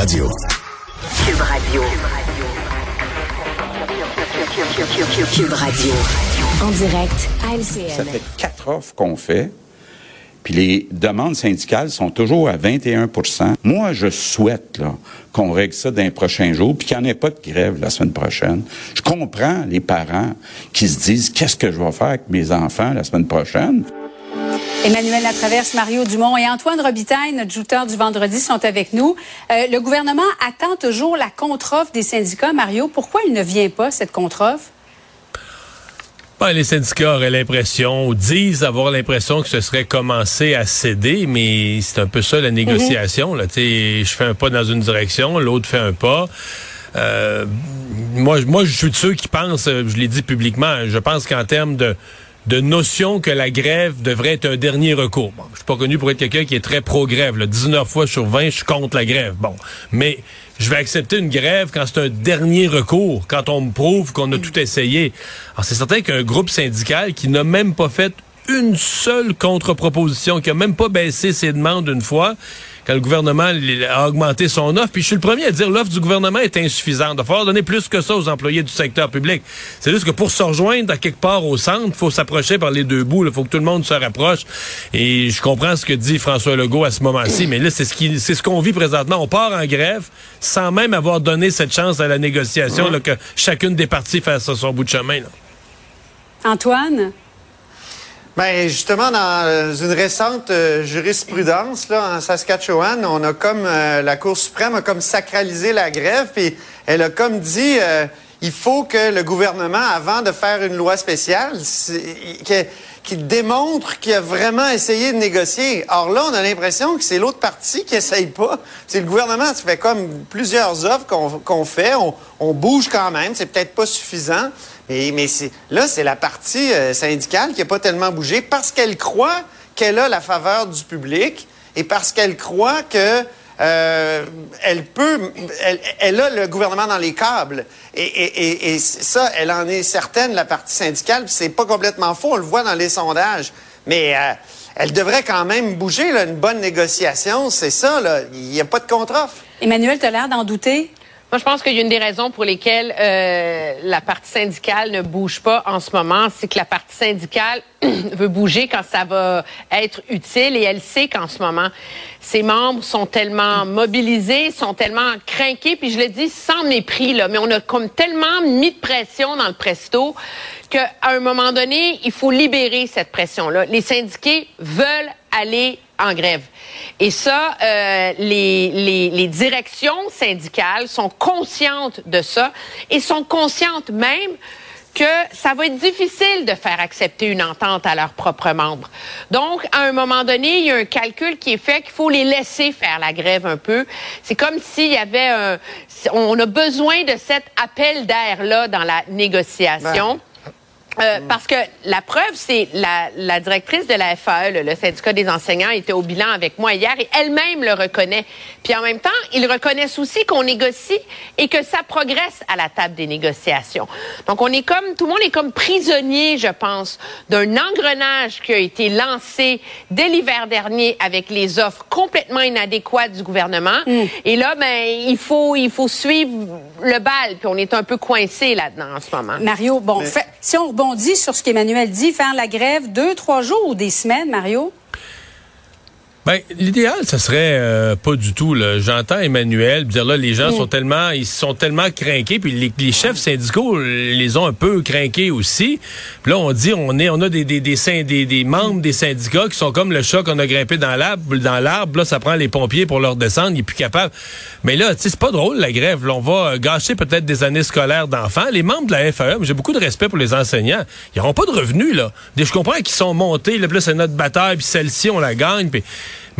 Radio. Cube Radio. Cube Radio. En direct à LCN. Ça fait quatre offres qu'on fait. Puis les demandes syndicales sont toujours à 21% Moi, je souhaite là, qu'on règle ça dans les prochains jours, puis qu'il n'y en ait pas de grève la semaine prochaine. Je comprends les parents qui se disent qu'est-ce que je vais faire avec mes enfants la semaine prochaine? Emmanuel Latraverse, Mario Dumont et Antoine Robitaille, notre jouteur du vendredi, sont avec nous. Euh, le gouvernement attend toujours la contre-offre des syndicats. Mario, pourquoi il ne vient pas, cette contre-offre? Ben, les syndicats auraient l'impression, ou disent avoir l'impression que ce serait commencé à céder, mais c'est un peu ça la négociation. là. Je fais un pas dans une direction, l'autre fait un pas. Euh, moi, moi, je suis de ceux qui pensent, je l'ai dit publiquement, je pense qu'en termes de de notion que la grève devrait être un dernier recours. Bon, je suis pas connu pour être quelqu'un qui est très pro-grève. 19 fois sur 20, je contre la grève. Bon, mais je vais accepter une grève quand c'est un dernier recours, quand on me prouve qu'on a tout essayé. Alors, c'est certain qu'un groupe syndical qui n'a même pas fait une seule contre-proposition, qui a même pas baissé ses demandes une fois, quand le gouvernement a augmenté son offre. Puis je suis le premier à dire l'offre du gouvernement est insuffisante. Il va falloir donner plus que ça aux employés du secteur public. C'est juste que pour se rejoindre à quelque part au centre, il faut s'approcher par les deux bouts. Il faut que tout le monde se rapproche. Et je comprends ce que dit François Legault à ce moment-ci, mais là, c'est ce qui, c'est ce qu'on vit présentement. On part en grève sans même avoir donné cette chance à la négociation là, que chacune des parties fasse son bout de chemin. Antoine? Ben justement, dans euh, une récente euh, jurisprudence là, en Saskatchewan, on a comme euh, la Cour suprême a comme sacralisé la grève, puis elle a comme dit il faut que le gouvernement, avant de faire une loi spéciale, qu'il démontre qu'il a vraiment essayé de négocier. Or là, on a l'impression que c'est l'autre partie qui essaye pas. C'est le gouvernement, ça fait comme plusieurs offres qu'on fait, on, on bouge quand même, c'est peut-être pas suffisant, mais là, c'est la partie euh, syndicale qui n'a pas tellement bougé parce qu'elle croit qu'elle a la faveur du public et parce qu'elle croit que euh, elle peut, elle, a le gouvernement dans les câbles. Et, ça, elle en est certaine, la partie syndicale. C'est pas complètement faux, on le voit dans les sondages. Mais euh, elle devrait quand même bouger, là, une bonne négociation, c'est ça. Il n'y a pas de contre-offre. Emmanuel, tu as l'air d'en douter? Moi, je pense qu'il y a une des raisons pour lesquelles euh, la partie syndicale ne bouge pas en ce moment, c'est que la partie syndicale veut bouger quand ça va être utile et elle sait qu'en ce moment, ses membres sont tellement mobilisés, sont tellement craqués, puis je le dis sans mépris, mais on a comme tellement mis de pression dans le presto qu'à un moment donné, il faut libérer cette pression-là. Les syndiqués veulent aller en grève. Et ça, euh, les, les, les, directions syndicales sont conscientes de ça et sont conscientes même que ça va être difficile de faire accepter une entente à leurs propres membres. Donc, à un moment donné, il y a un calcul qui est fait qu'il faut les laisser faire la grève un peu. C'est comme s'il y avait un... On a besoin de cet appel d'air-là dans la négociation. Ben, euh, parce que la preuve, c'est la, la, directrice de la FAE, le, syndicat des enseignants, était au bilan avec moi hier et elle-même le reconnaît. Puis en même temps, ils reconnaissent aussi qu'on négocie et que ça progresse à la table des négociations. Donc on est comme, tout le monde est comme prisonnier, je pense, d'un engrenage qui a été lancé dès l'hiver dernier avec les offres complètement inadéquates du gouvernement. Mm. Et là, ben, il faut, il faut suivre le bal. Puis on est un peu coincé là-dedans en ce moment. Mario, bon, si on on dit sur ce qu'Emmanuel dit, faire la grève deux, trois jours ou des semaines, Mario? Ben, l'idéal, ce serait euh, pas du tout. J'entends Emmanuel dire là, les gens mm. sont tellement, ils sont tellement craqués, puis les, chefs syndicaux les ont un peu craqués aussi. Puis là, on dit, on est, on a des des, des, des, membres des syndicats qui sont comme le chat qu'on a grimpé dans l'arbre, dans l'arbre. Là, ça prend les pompiers pour leur descendre, il est plus capable. Mais là, tu sais, c'est pas drôle la grève. Là, on va gâcher peut-être des années scolaires d'enfants. Les membres de la FAE, j'ai beaucoup de respect pour les enseignants. Ils n'auront pas de revenus là. Je comprends qu'ils sont montés. Là, là c'est notre bataille, puis celle-ci on la gagne. Puis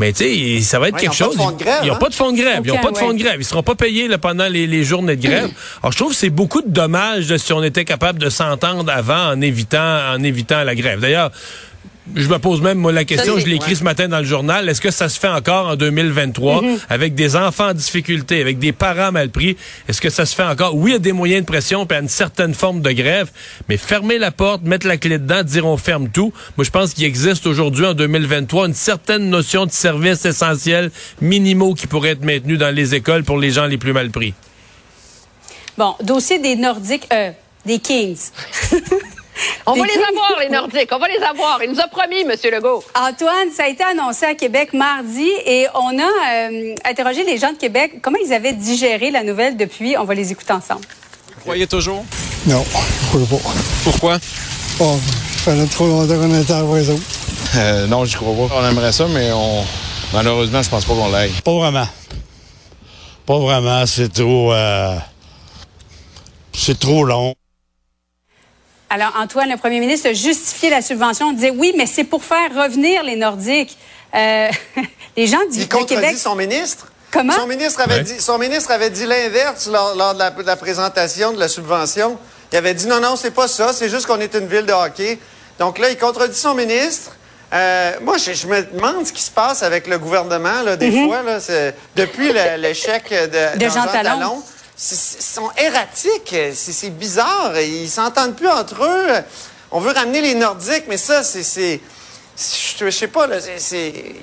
mais tu sais, ça va être quelque chose. ils n'ont pas de fonds de grève. ils n'ont pas de fonds de grève. Ils seront pas payés pendant les, journées de grève. Alors, je trouve que c'est beaucoup de dommages si on était capable de s'entendre avant en évitant, en évitant la grève. D'ailleurs, Je me pose même moi la question, Ça, je l'ai écrit ouais. ce matin dans le journal, est-ce que ça se fait encore en 2023 Mm-hmm. avec des enfants en difficulté, avec des parents mal pris? Est-ce que ça se fait encore? Oui, il y a des moyens de pression puis il y a une certaine forme de grève, mais fermer la porte, mettre la clé dedans, dire on ferme tout. Moi, je pense qu'il existe aujourd'hui en 2023 une certaine notion de services essentiels minimaux qui pourraient être maintenus dans les écoles pour les gens les plus mal pris. Bon, dossier des Nordiques, euh, des Kings. On va les avoir, les Nordiques. On va les avoir. Il nous a promis, M. Legault. Antoine, ça a été annoncé à Québec mardi et on a euh, interrogé les gens de Québec comment ils avaient digéré la nouvelle depuis? On va les écouter ensemble. croyez toujours? Non, je ne crois pas. Pourquoi? Oh, ça fait trop longtemps qu'on était après ça. Euh, non, j'y crois pas. On aimerait ça, mais on malheureusement, je pense pas qu'on l'aille. Pas vraiment. Pas vraiment. C'est trop. euh, c'est trop long. Alors, Antoine, le premier ministre a justifié la subvention. On disait oui, mais c'est pour faire revenir les Nordiques. Euh, les gens du Il contredit Québec. son ministre? Comment? Son ministre avait Ouais. dit, son ministre avait dit l'inverse lors, lors de, la, de la présentation de la subvention. Il avait dit non, non, c'est pas ça, c'est juste qu'on est une ville de hockey. Donc là, il contredit son ministre. Euh, moi, je, je me demande ce qui se passe avec le gouvernement, là, des fois, là, c'est- depuis l'échec de, De Jean Talon. Sont erratiques, c'est bizarre, ils s'entendent plus entre eux. On veut ramener les Nordiques, mais ça, c'est... Je sais pas, c'est-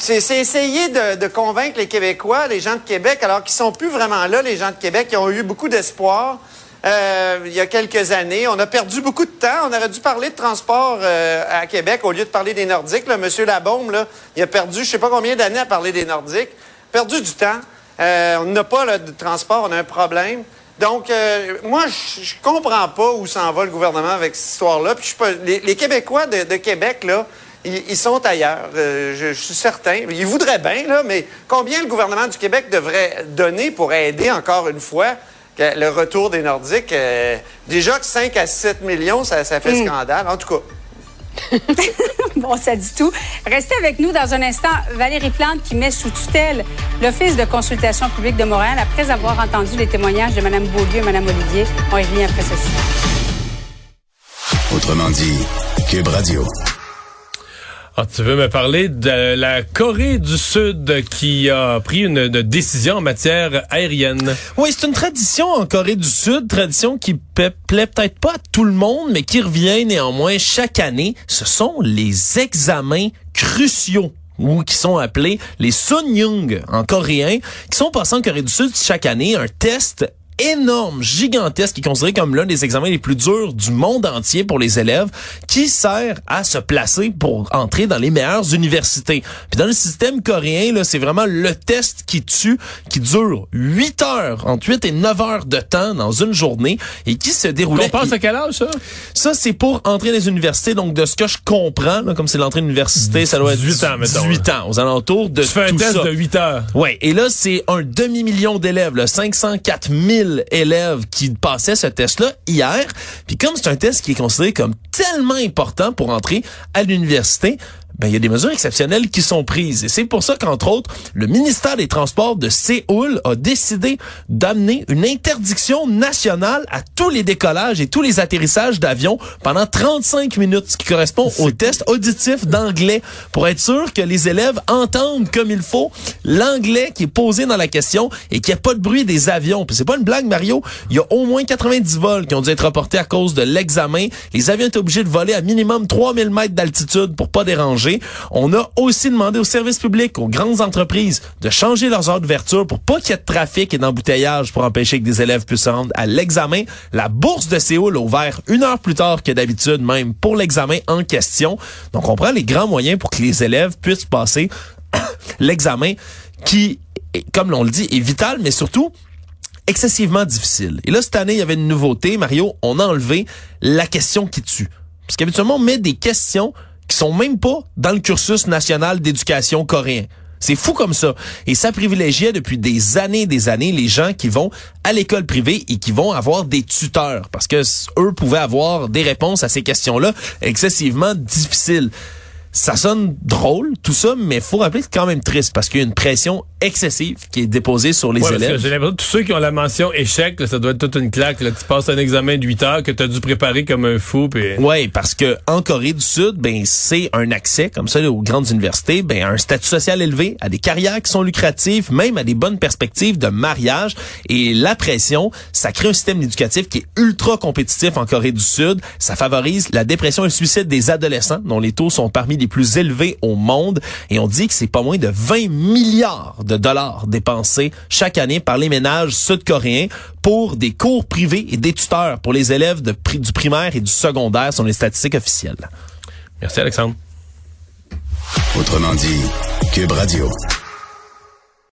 essayer de, convaincre les Québécois, les gens de Québec, alors qu'ils sont plus vraiment là, les gens de Québec, qui ont eu beaucoup d'espoir euh, il y a quelques années. On a perdu beaucoup de temps. On aurait dû parler de transport euh, à Québec au lieu de parler des Nordiques. Monsieur Labaume, là, il a perdu je sais pas combien d'années à parler des Nordiques. Perdu du temps. Euh, on n'a pas là, de transport, on a un problème. Donc, euh, moi, je comprends pas où s'en va le gouvernement avec cette histoire-là. Puis les, les Québécois de, de Québec, là, ils, ils sont ailleurs. Euh, je, je suis certain. Ils voudraient bien, là, mais combien le gouvernement du Québec devrait donner pour aider, encore une fois, le retour des Nordiques? Euh, déjà que 5 à 7 millions, ça, ça fait scandale. En tout cas, Bon, ça dit tout. Restez avec nous dans un instant. Valérie Plante qui met sous tutelle l'Office de consultation publique de Montréal après avoir entendu les témoignages de Mme Beaulieu et Mme Olivier. On y revient après ceci. Autrement dit, Cube Radio. Ah, tu veux me parler de la Corée du Sud qui a pris une, décision en matière aérienne? Oui, c'est une tradition en Corée du Sud, tradition qui plaît peut-être pas à tout le monde, mais qui revient néanmoins chaque année. Ce sont les examens cruciaux ou qui sont appelés les Sunyung en coréen, qui sont passés en Corée du Sud chaque année, un test énorme, gigantesque, qui est considéré comme l'un des examens les plus durs du monde entier pour les élèves, qui sert à se placer pour entrer dans les meilleures universités. Puis dans le système coréen, là, c'est vraiment le test qui tue, qui dure 8 heures, entre 8 et 9 heures de temps dans une journée, et qui se déroulait... On pense à quel âge, ça? Ça, c'est pour entrer dans les universités. Donc, de ce que je comprends, là, comme c'est l'entrée à l'université, ça doit être 18 ans, mettons, 18 ans, aux alentours de Tu fais un tout test ça. de 8 heures. Ouais, et là c'est un demi-million d'élèves, là, 504 000 élèves qui passaient ce test-là hier. Puis comme c'est un test qui est considéré comme tellement important pour entrer à l'université, ben il y a des mesures exceptionnelles qui sont prises. Et c'est pour ça qu'entre autres, le ministère des Transports de Séoul a décidé d'amener une interdiction nationale à tous les décollages et tous les atterrissages d'avions pendant 35 minutes, ce qui correspond au test auditif d'anglais, pour être sûr que les élèves entendent comme il faut l'anglais qui est posé dans la question et qu'il n'y a pas de bruit des avions. Puis c'est pas une blague, Mario. Il y a au moins 90 vols qui ont dû être reportés à cause de l'examen. Les avions étaient obligés de voler à minimum 3000 mètres d'altitude pour pas déranger. On a aussi demandé aux services publics, aux grandes entreprises, de changer leurs heures d'ouverture pour pas qu'il y ait de trafic et d'embouteillage pour empêcher que des élèves puissent se rendre à l'examen. La bourse de Séoul a ouvert une heure plus tard que d'habitude, même pour l'examen en question. Donc, on prend les grands moyens pour que les élèves puissent passer l'examen qui, comme l'on le dit, est vital, mais surtout excessivement difficile. Et là, cette année, il y avait une nouveauté. Mario, on a enlevé la question qui tue. Parce qu'habituellement, on met des questions qui sont même pas dans le cursus national d'éducation coréen. C'est fou comme ça. Et ça privilégiait depuis des années et des années les gens qui vont à l'école privée et qui vont avoir des tuteurs. Parce que eux pouvaient avoir des réponses à ces questions-là excessivement difficiles. Ça sonne drôle, tout ça, mais faut rappeler que c'est quand même triste parce qu'il y a une pression excessive qui est déposée sur les Ouais, élèves. J'ai l'impression que tous ceux qui ont la mention échec, là, ça doit être toute une claque. Là. Tu passes un examen de 8 heures que tu as dû préparer comme un fou. Puis... Oui, parce que en Corée du Sud, ben c'est un accès comme ça aux grandes universités, ben à un statut social élevé, à des carrières qui sont lucratives, même à des bonnes perspectives de mariage. Et la pression, ça crée un système éducatif qui est ultra compétitif en Corée du Sud. Ça favorise la dépression et le suicide des adolescents, dont les taux sont parmi les plus élevés au monde. Et on dit que c'est pas moins de 20 milliards de dollars dépensés chaque année par les ménages sud-coréens pour des cours privés et des tuteurs pour les élèves de du primaire et du secondaire, selon les statistiques officielles. Merci Alexandre. Autrement dit, Cube Radio.